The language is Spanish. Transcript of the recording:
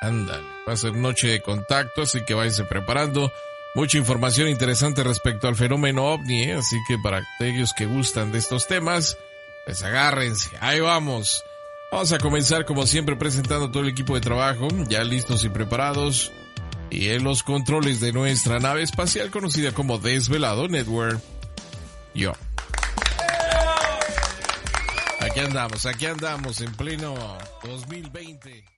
Ándale, va a ser noche de contacto, así que váyanse preparando. Mucha información interesante respecto al fenómeno ovni, ¿eh? así que para aquellos que gustan de estos temas, pues agárrense, ahí vamos. Vamos a comenzar como siempre presentando todo el equipo de trabajo, ya listos y preparados. Y en los controles de nuestra nave espacial conocida como Desvelado Network, yo. Aquí andamos, aquí andamos en pleno 2020.